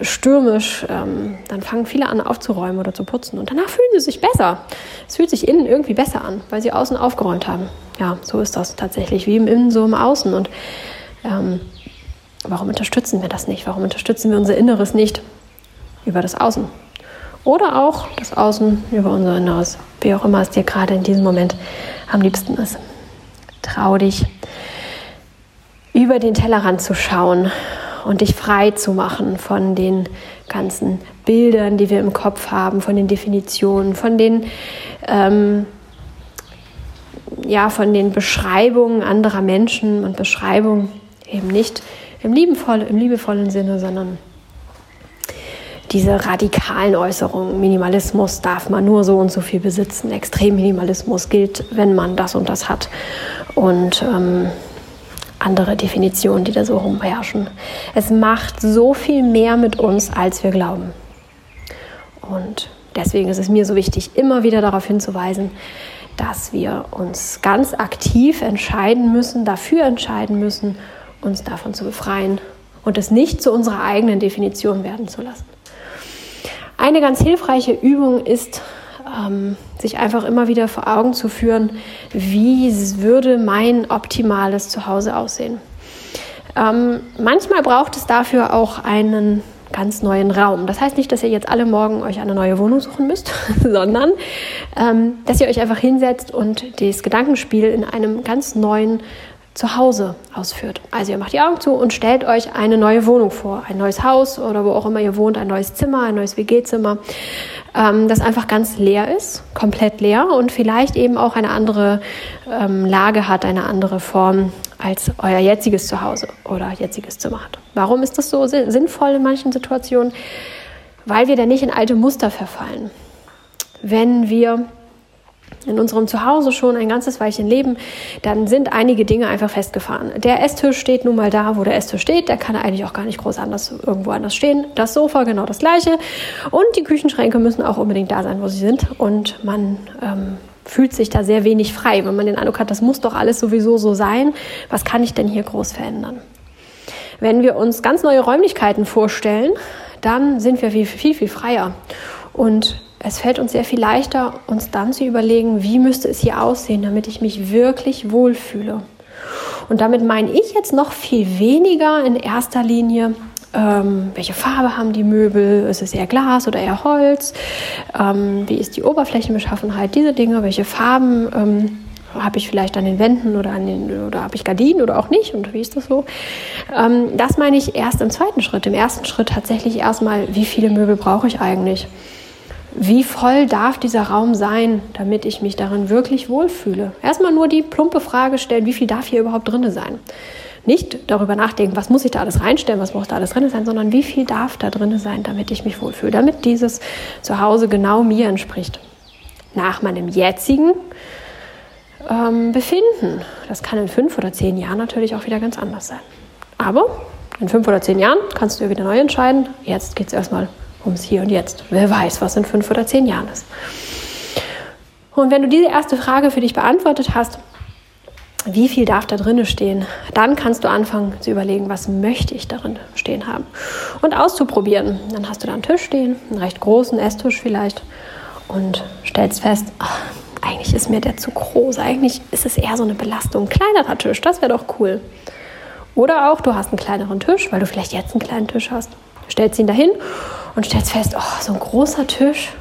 stürmisch, ähm, dann fangen viele an aufzuräumen oder zu putzen und danach fühlen sie sich besser. Es fühlt sich innen irgendwie besser an, weil sie außen aufgeräumt haben. Ja, so ist das tatsächlich, wie im Innen, so im Außen. Und ähm, warum unterstützen wir das nicht? Warum unterstützen wir unser Inneres nicht über das Außen? Oder auch das Außen über unser Inneres, wie auch immer es dir gerade in diesem Moment am liebsten ist. Trau dich, über den Tellerrand zu schauen und dich frei zu machen von den ganzen Bildern, die wir im Kopf haben, von den Definitionen, von den ähm, ja, von den Beschreibungen anderer Menschen und Beschreibungen eben nicht im liebevollen, im liebevollen Sinne, sondern diese radikalen Äußerungen, Minimalismus darf man nur so und so viel besitzen, Extremminimalismus gilt, wenn man das und das hat und ähm, andere Definitionen, die da so rumherrschen. Es macht so viel mehr mit uns, als wir glauben. Und deswegen ist es mir so wichtig, immer wieder darauf hinzuweisen, dass wir uns ganz aktiv entscheiden müssen, dafür entscheiden müssen, uns davon zu befreien und es nicht zu unserer eigenen Definition werden zu lassen. Eine ganz hilfreiche Übung ist ähm, sich einfach immer wieder vor Augen zu führen, wie würde mein optimales Zuhause aussehen. Ähm, manchmal braucht es dafür auch einen ganz neuen Raum. Das heißt nicht, dass ihr jetzt alle morgen euch eine neue Wohnung suchen müsst, sondern ähm, dass ihr euch einfach hinsetzt und das Gedankenspiel in einem ganz neuen Zuhause ausführt. Also ihr macht die Augen zu und stellt euch eine neue Wohnung vor, ein neues Haus oder wo auch immer ihr wohnt, ein neues Zimmer, ein neues WG-Zimmer, ähm, das einfach ganz leer ist, komplett leer und vielleicht eben auch eine andere ähm, Lage hat, eine andere Form als euer jetziges Zuhause oder jetziges Zimmer hat. Warum ist das so sinnvoll in manchen Situationen? Weil wir da nicht in alte Muster verfallen. Wenn wir in unserem Zuhause schon ein ganzes Weilchen leben, dann sind einige Dinge einfach festgefahren. Der Esstisch steht nun mal da, wo der Esstisch steht. Der kann eigentlich auch gar nicht groß anders irgendwo anders stehen. Das Sofa genau das gleiche. Und die Küchenschränke müssen auch unbedingt da sein, wo sie sind. Und man ähm, fühlt sich da sehr wenig frei, wenn man den Eindruck hat, das muss doch alles sowieso so sein. Was kann ich denn hier groß verändern? Wenn wir uns ganz neue Räumlichkeiten vorstellen, dann sind wir viel, viel, viel freier. Und es fällt uns sehr viel leichter, uns dann zu überlegen, wie müsste es hier aussehen, damit ich mich wirklich wohlfühle. Und damit meine ich jetzt noch viel weniger in erster Linie, ähm, welche Farbe haben die Möbel, ist es eher Glas oder eher Holz, ähm, wie ist die Oberflächenbeschaffenheit, diese Dinge, welche Farben ähm, habe ich vielleicht an den Wänden oder, an den, oder habe ich Gardinen oder auch nicht und wie ist das so? Ähm, das meine ich erst im zweiten Schritt. Im ersten Schritt tatsächlich erstmal, wie viele Möbel brauche ich eigentlich? Wie voll darf dieser Raum sein, damit ich mich darin wirklich wohlfühle? Erstmal nur die plumpe Frage stellen, wie viel darf hier überhaupt drin sein? Nicht darüber nachdenken, was muss ich da alles reinstellen, was muss da alles drin sein, sondern wie viel darf da drin sein, damit ich mich wohlfühle, damit dieses Zuhause genau mir entspricht. Nach meinem jetzigen ähm, Befinden. Das kann in fünf oder zehn Jahren natürlich auch wieder ganz anders sein. Aber in fünf oder zehn Jahren kannst du ja wieder neu entscheiden. Jetzt geht es erstmal ums Hier und Jetzt. Wer weiß, was in fünf oder zehn Jahren ist. Und wenn du diese erste Frage für dich beantwortet hast, wie viel darf da drinnen stehen, dann kannst du anfangen zu überlegen, was möchte ich darin stehen haben und auszuprobieren. Dann hast du da einen Tisch stehen, einen recht großen Esstisch vielleicht und stellst fest, ach, eigentlich ist mir der zu groß, eigentlich ist es eher so eine Belastung. Ein kleinerer Tisch, das wäre doch cool. Oder auch, du hast einen kleineren Tisch, weil du vielleicht jetzt einen kleinen Tisch hast stellst ihn dahin und stellst fest, oh, so ein großer Tisch,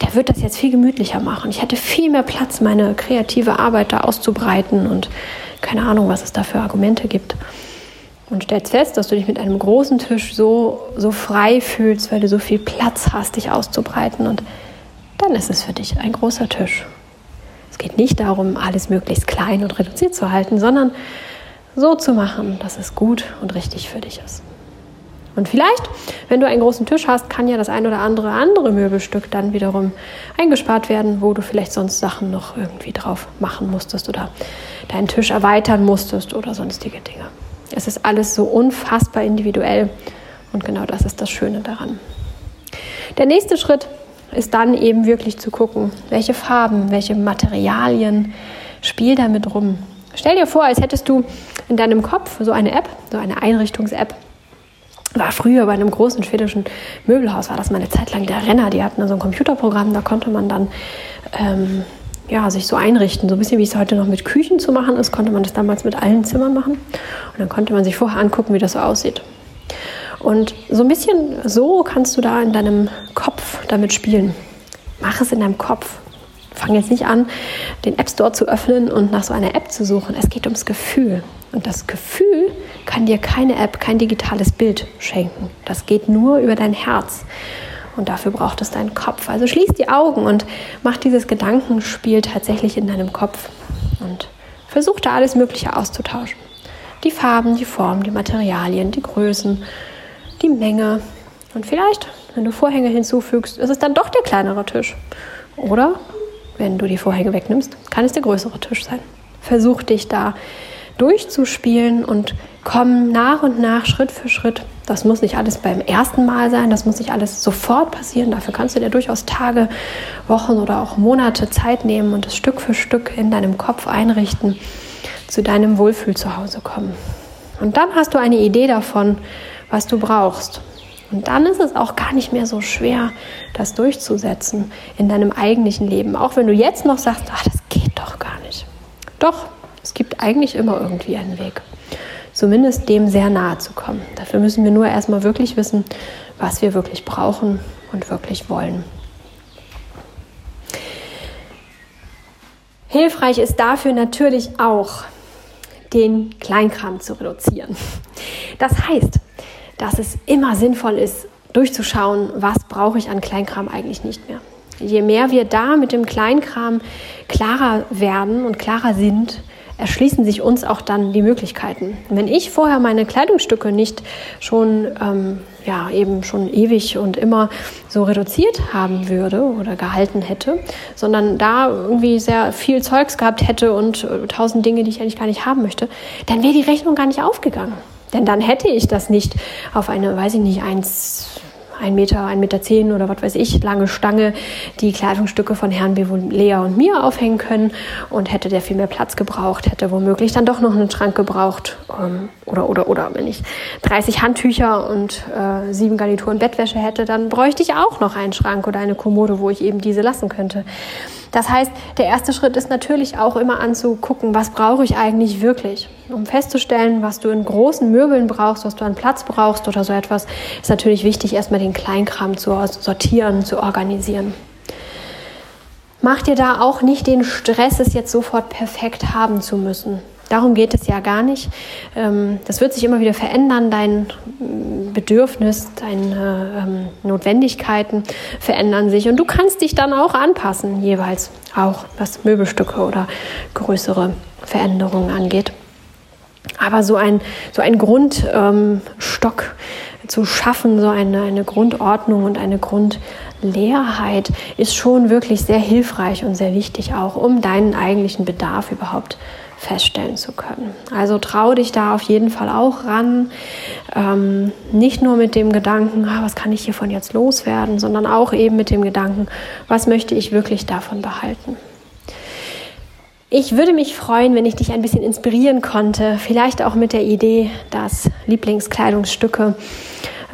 der wird das jetzt viel gemütlicher machen. Ich hätte viel mehr Platz, meine kreative Arbeit da auszubreiten und keine Ahnung, was es da für Argumente gibt. Und stellst fest, dass du dich mit einem großen Tisch so, so frei fühlst, weil du so viel Platz hast, dich auszubreiten. Und dann ist es für dich ein großer Tisch. Es geht nicht darum, alles möglichst klein und reduziert zu halten, sondern so zu machen, dass es gut und richtig für dich ist. Und vielleicht, wenn du einen großen Tisch hast, kann ja das ein oder andere andere Möbelstück dann wiederum eingespart werden, wo du vielleicht sonst Sachen noch irgendwie drauf machen musstest oder deinen Tisch erweitern musstest oder sonstige Dinge. Es ist alles so unfassbar individuell und genau das ist das Schöne daran. Der nächste Schritt ist dann eben wirklich zu gucken, welche Farben, welche Materialien, spiel damit rum. Stell dir vor, als hättest du in deinem Kopf so eine App, so eine Einrichtungs-App, war früher bei einem großen schwedischen Möbelhaus, war das mal eine Zeit lang der Renner. Die hatten so ein Computerprogramm, da konnte man dann ähm, ja, sich so einrichten. So ein bisschen wie es heute noch mit Küchen zu machen ist, konnte man das damals mit allen Zimmern machen. Und dann konnte man sich vorher angucken, wie das so aussieht. Und so ein bisschen so kannst du da in deinem Kopf damit spielen. Mach es in deinem Kopf. Fang jetzt nicht an, den App Store zu öffnen und nach so einer App zu suchen. Es geht ums Gefühl. Und das Gefühl kann dir keine App, kein digitales Bild schenken. Das geht nur über dein Herz. Und dafür braucht es deinen Kopf. Also schließ die Augen und mach dieses Gedankenspiel tatsächlich in deinem Kopf. Und versuch da alles Mögliche auszutauschen. Die Farben, die Formen, die Materialien, die Größen, die Menge. Und vielleicht, wenn du Vorhänge hinzufügst, ist es dann doch der kleinere Tisch. Oder wenn du die Vorhänge wegnimmst, kann es der größere Tisch sein. Versuch dich da durchzuspielen und kommen nach und nach, Schritt für Schritt. Das muss nicht alles beim ersten Mal sein, das muss nicht alles sofort passieren. Dafür kannst du dir durchaus Tage, Wochen oder auch Monate Zeit nehmen und es Stück für Stück in deinem Kopf einrichten, zu deinem Wohlfühl zu Hause kommen. Und dann hast du eine Idee davon, was du brauchst. Und dann ist es auch gar nicht mehr so schwer, das durchzusetzen in deinem eigentlichen Leben. Auch wenn du jetzt noch sagst, ach, das geht doch gar nicht. Doch, es gibt eigentlich immer irgendwie einen Weg. Zumindest dem sehr nahe zu kommen. Dafür müssen wir nur erstmal wirklich wissen, was wir wirklich brauchen und wirklich wollen. Hilfreich ist dafür natürlich auch, den Kleinkram zu reduzieren. Das heißt, dass es immer sinnvoll ist, durchzuschauen, was brauche ich an Kleinkram eigentlich nicht mehr. Je mehr wir da mit dem Kleinkram klarer werden und klarer sind, erschließen sich uns auch dann die Möglichkeiten. Wenn ich vorher meine Kleidungsstücke nicht schon, ähm, ja, eben schon ewig und immer so reduziert haben würde oder gehalten hätte, sondern da irgendwie sehr viel Zeugs gehabt hätte und äh, tausend Dinge, die ich eigentlich gar nicht haben möchte, dann wäre die Rechnung gar nicht aufgegangen. Denn dann hätte ich das nicht auf eine, weiß ich nicht, eins ein Meter, ein Meter zehn oder was weiß ich, lange Stange die Kleidungsstücke von Herrn Bevo, Lea und mir aufhängen können und hätte der viel mehr Platz gebraucht, hätte womöglich dann doch noch einen Schrank gebraucht ähm, oder, oder, oder, wenn ich 30 Handtücher und äh, sieben Garnituren Bettwäsche hätte, dann bräuchte ich auch noch einen Schrank oder eine Kommode, wo ich eben diese lassen könnte. Das heißt, der erste Schritt ist natürlich auch immer anzugucken, was brauche ich eigentlich wirklich. Um festzustellen, was du in großen Möbeln brauchst, was du an Platz brauchst oder so etwas, ist natürlich wichtig, erstmal den Kleinkram zu sortieren, zu organisieren. Mach dir da auch nicht den Stress, es jetzt sofort perfekt haben zu müssen. Darum geht es ja gar nicht. Ähm, das wird sich immer wieder verändern. Dein Bedürfnis, deine ähm, Notwendigkeiten verändern sich und du kannst dich dann auch anpassen, jeweils auch was Möbelstücke oder größere Veränderungen angeht. Aber so ein, so ein Grundstock ähm, zu schaffen, so eine, eine Grundordnung und eine Grundleerheit ist schon wirklich sehr hilfreich und sehr wichtig auch, um deinen eigentlichen Bedarf überhaupt feststellen zu können. Also trau dich da auf jeden Fall auch ran. Ähm, nicht nur mit dem Gedanken, ah, was kann ich hiervon jetzt loswerden, sondern auch eben mit dem Gedanken, was möchte ich wirklich davon behalten. Ich würde mich freuen, wenn ich dich ein bisschen inspirieren konnte, vielleicht auch mit der Idee, dass Lieblingskleidungsstücke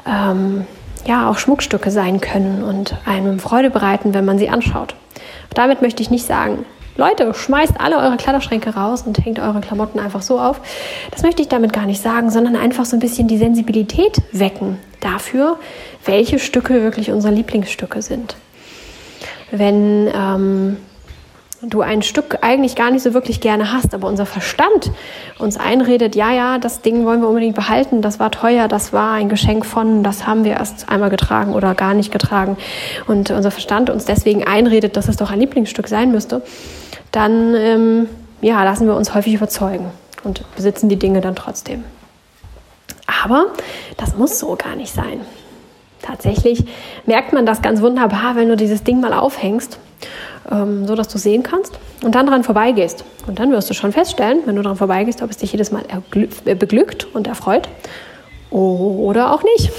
ähm, ja auch Schmuckstücke sein können und einem Freude bereiten, wenn man sie anschaut. Damit möchte ich nicht sagen, Leute, schmeißt alle eure Kleiderschränke raus und hängt eure Klamotten einfach so auf. Das möchte ich damit gar nicht sagen, sondern einfach so ein bisschen die Sensibilität wecken dafür, welche Stücke wirklich unsere Lieblingsstücke sind. Wenn ähm, du ein Stück eigentlich gar nicht so wirklich gerne hast, aber unser Verstand uns einredet, ja, ja, das Ding wollen wir unbedingt behalten, das war teuer, das war ein Geschenk von, das haben wir erst einmal getragen oder gar nicht getragen und unser Verstand uns deswegen einredet, dass es doch ein Lieblingsstück sein müsste, dann ähm, ja, lassen wir uns häufig überzeugen und besitzen die Dinge dann trotzdem. Aber das muss so gar nicht sein. Tatsächlich merkt man das ganz wunderbar, wenn du dieses Ding mal aufhängst, ähm, so dass du sehen kannst und dann dran vorbeigehst. Und dann wirst du schon feststellen, wenn du dran vorbeigehst, ob es dich jedes Mal äh, beglückt und erfreut oder auch nicht.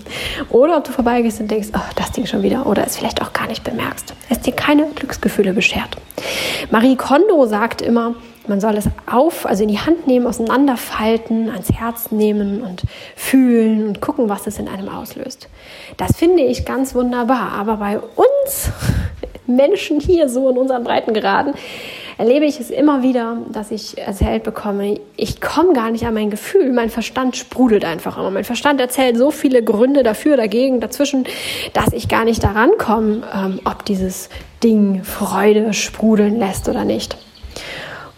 Oder ob du vorbeigehst und denkst, oh, das Ding schon wieder. Oder es vielleicht auch gar nicht bemerkst. Es dir keine Glücksgefühle beschert. Marie Kondo sagt immer, man soll es auf, also in die Hand nehmen, auseinanderfalten, ans Herz nehmen und fühlen und gucken, was es in einem auslöst. Das finde ich ganz wunderbar. Aber bei uns Menschen hier so in unseren Breitengraden erlebe ich es immer wieder, dass ich erzählt bekomme, ich komme gar nicht an mein Gefühl, mein Verstand sprudelt einfach immer. Mein Verstand erzählt so viele Gründe dafür, dagegen, dazwischen, dass ich gar nicht daran komme, ähm, ob dieses Ding Freude sprudeln lässt oder nicht.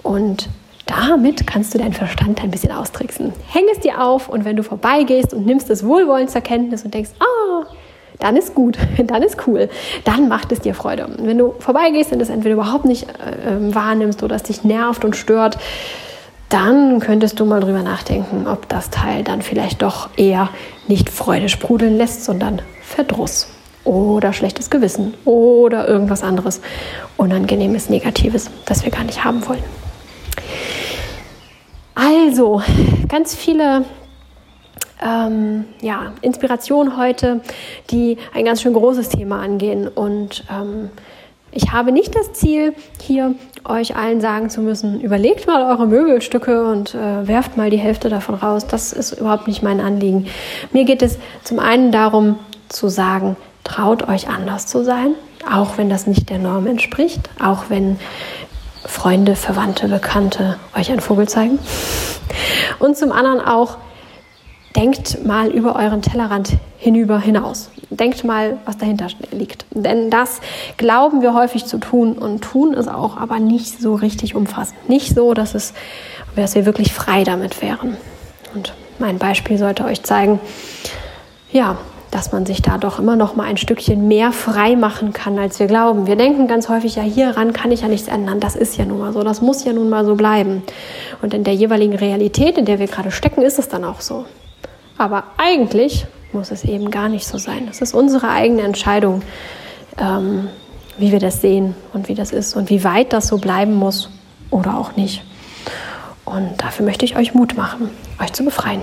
Und damit kannst du deinen Verstand ein bisschen austricksen. Häng es dir auf und wenn du vorbeigehst und nimmst es wohlwollend zur Kenntnis und denkst, ah, oh, dann ist gut, dann ist cool, dann macht es dir Freude. Wenn du vorbeigehst und es entweder überhaupt nicht äh, ähm, wahrnimmst oder es dich nervt und stört, dann könntest du mal drüber nachdenken, ob das Teil dann vielleicht doch eher nicht Freude sprudeln lässt, sondern Verdruss oder schlechtes Gewissen oder irgendwas anderes Unangenehmes, Negatives, das wir gar nicht haben wollen. Also, ganz viele ähm, ja, Inspiration heute, die ein ganz schön großes Thema angehen. Und ähm, Ich habe nicht das Ziel, hier euch allen sagen zu müssen, überlegt mal eure Möbelstücke und äh, werft mal die Hälfte davon raus. Das ist überhaupt nicht mein Anliegen. Mir geht es zum einen darum zu sagen, traut euch anders zu sein, auch wenn das nicht der Norm entspricht, auch wenn Freunde, Verwandte, Bekannte euch einen Vogel zeigen. Und zum anderen auch, denkt mal über euren Tellerrand hinüber hinaus. Denkt mal, was dahinter liegt. Denn das glauben wir häufig zu tun und tun es auch, aber nicht so richtig umfassend. Nicht so, dass, es, dass wir wirklich frei damit wären. Und mein Beispiel sollte euch zeigen, ja, dass man sich da doch immer noch mal ein Stückchen mehr frei machen kann, als wir glauben. Wir denken ganz häufig, ja, hieran kann ich ja nichts ändern. Das ist ja nun mal so. Das muss ja nun mal so bleiben. Und in der jeweiligen Realität, in der wir gerade stecken, ist es dann auch so. Aber eigentlich muss es eben gar nicht so sein. Es ist unsere eigene Entscheidung, ähm, wie wir das sehen und wie das ist und wie weit das so bleiben muss oder auch nicht. Und dafür möchte ich euch Mut machen, euch zu befreien.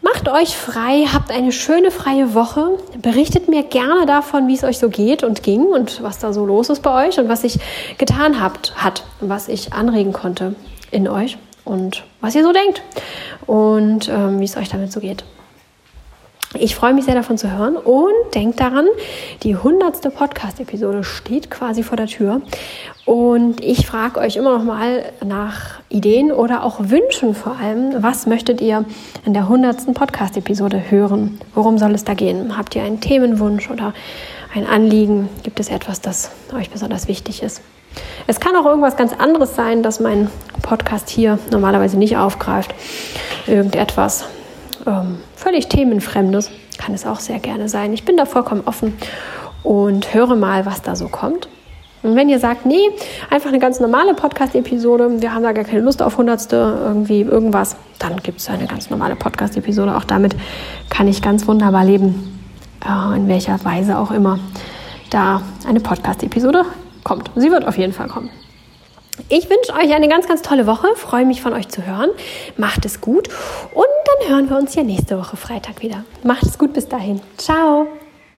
Macht euch frei, habt eine schöne freie Woche. Berichtet mir gerne davon, wie es euch so geht und ging und was da so los ist bei euch und was sich getan habt, hat und was ich anregen konnte in euch und was ihr so denkt und ähm, wie es euch damit so geht. Ich freue mich sehr davon zu hören und denkt daran, die hundertste Podcast-Episode steht quasi vor der Tür. Und ich frage euch immer noch mal nach Ideen oder auch Wünschen vor allem. Was möchtet ihr in der hundertsten Podcast-Episode hören? Worum soll es da gehen? Habt ihr einen Themenwunsch oder ein Anliegen? Gibt es etwas, das euch besonders wichtig ist? Es kann auch irgendwas ganz anderes sein, das mein Podcast hier normalerweise nicht aufgreift. Irgendetwas, ähm, völlig themenfremdes kann es auch sehr gerne sein. Ich bin da vollkommen offen und höre mal, was da so kommt. Und wenn ihr sagt, nee, einfach eine ganz normale Podcast-Episode, wir haben da gar keine Lust auf Hundertste, irgendwie irgendwas, dann gibt es eine ganz normale Podcast-Episode. Auch damit kann ich ganz wunderbar leben, äh, in welcher Weise auch immer da eine Podcast-Episode kommt. Sie wird auf jeden Fall kommen. Ich wünsche euch eine ganz, ganz tolle Woche. Freue mich von euch zu hören. Macht es gut und dann hören wir uns ja nächste Woche Freitag wieder. Macht es gut bis dahin. Ciao.